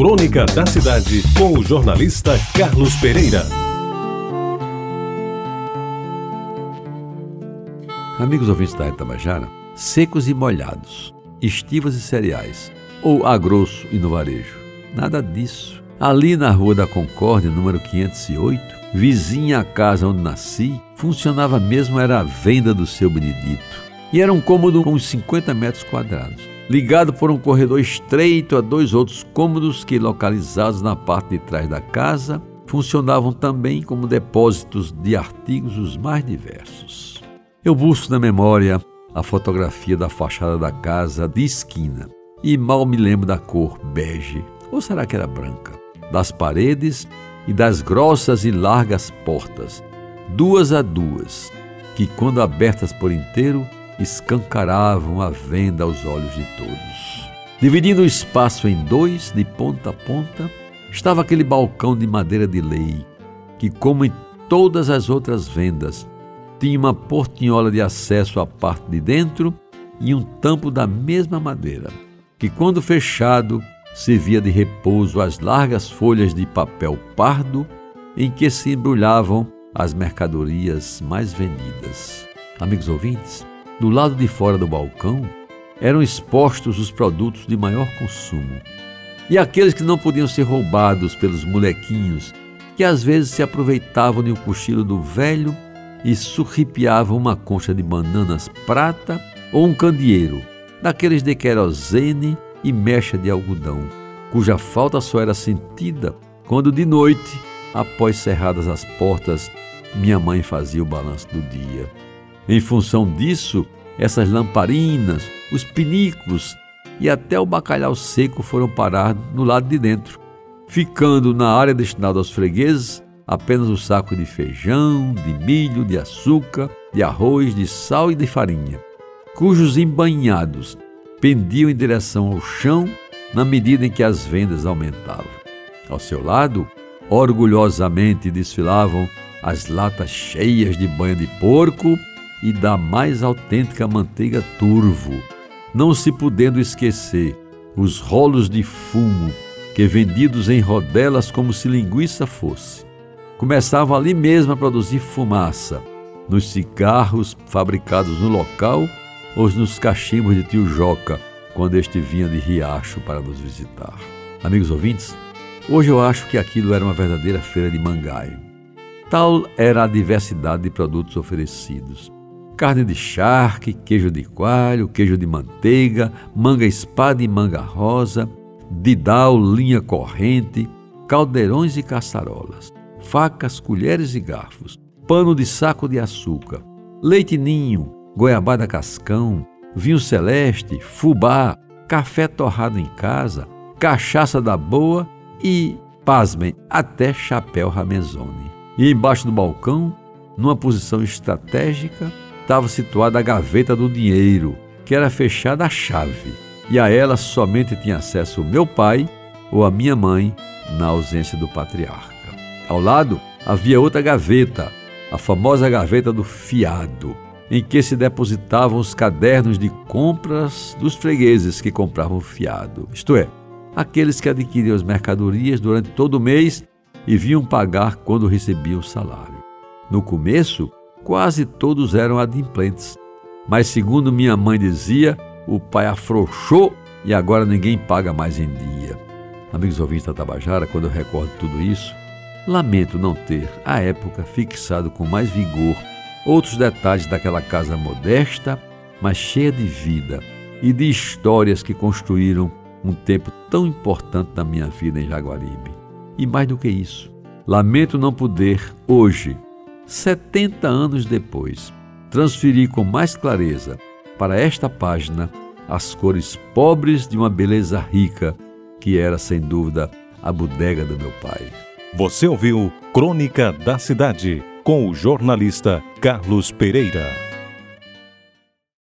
Crônica da Cidade, com o jornalista Carlos Pereira. Amigos ouvintes da Itabajara, secos e molhados, estivas e cereais, ou a grosso e no varejo. Nada disso. Ali na Rua da Concórdia, número 508, vizinha à casa onde nasci, funcionava mesmo era a venda do seu Benedito. E era um cômodo com uns 50 metros quadrados, ligado por um corredor estreito a dois outros cômodos que, localizados na parte de trás da casa, funcionavam também como depósitos de artigos os mais diversos. Eu busco na memória a fotografia da fachada da casa de esquina e mal me lembro da cor bege, ou será que era branca, das paredes e das grossas e largas portas, duas a duas, que, quando abertas por inteiro, escancaravam a venda aos olhos de todos. Dividindo o espaço em dois, de ponta a ponta, estava aquele balcão de madeira de lei, que, como em todas as outras vendas, tinha uma portinhola de acesso à parte de dentro e um tampo da mesma madeira, que, quando fechado, servia de repouso às largas folhas de papel pardo em que se embrulhavam as mercadorias mais vendidas. Amigos ouvintes, do lado de fora do balcão eram expostos os produtos de maior consumo e aqueles que não podiam ser roubados pelos molequinhos que às vezes se aproveitavam de um cochilo do velho e surripiavam uma concha de bananas prata ou um candeeiro, daqueles de querosene e mecha de algodão, cuja falta só era sentida quando de noite, após cerradas as portas, minha mãe fazia o balanço do dia. Em função disso, essas lamparinas, os pinículos e até o bacalhau seco foram parar no lado de dentro, ficando na área destinada aos fregueses apenas o saco de feijão, de milho, de açúcar, de arroz, de sal e de farinha, cujos embanhados pendiam em direção ao chão na medida em que as vendas aumentavam. Ao seu lado, orgulhosamente desfilavam as latas cheias de banha de porco e da mais autêntica manteiga turvo, não se podendo esquecer os rolos de fumo que vendidos em rodelas como se linguiça fosse. Começavam ali mesmo a produzir fumaça, nos cigarros fabricados no local ou nos cachimbos de tio Joca, quando este vinha de Riacho para nos visitar. Amigos ouvintes, hoje eu acho que aquilo era uma verdadeira feira de mangaio. Tal era a diversidade de produtos oferecidos. Carne de charque, queijo de coalho, queijo de manteiga, manga espada e manga rosa, didal, linha corrente, caldeirões e caçarolas, facas, colheres e garfos, pano de saco de açúcar, leite ninho, goiabada cascão, vinho celeste, fubá, café torrado em casa, cachaça da boa e, pasmem, até chapéu ramezone. E embaixo do balcão, numa posição estratégica, estava situada a gaveta do dinheiro, que era fechada à chave, e a ela somente tinha acesso o meu pai ou a minha mãe, na ausência do patriarca. Ao lado havia outra gaveta, a famosa gaveta do fiado, em que se depositavam os cadernos de compras dos fregueses que compravam fiado, isto é, aqueles que adquiriam as mercadorias durante todo o mês e vinham pagar quando recebiam o salário. No começo, quase todos eram adimplentes, mas segundo minha mãe dizia, o pai afrouxou e agora ninguém paga mais em dia. Amigos ouvintes da Tabajara, quando eu recordo tudo isso, lamento não ter, à época, fixado com mais vigor outros detalhes daquela casa modesta, mas cheia de vida e de histórias que construíram um tempo tão importante na minha vida em Jaguaribe. E mais do que isso, lamento não poder, hoje, 70 anos depois, transferir com mais clareza para esta página as cores pobres de uma beleza rica, que era, sem dúvida, a bodega do meu pai. Você ouviu Crônica da Cidade com o jornalista Carlos Pereira.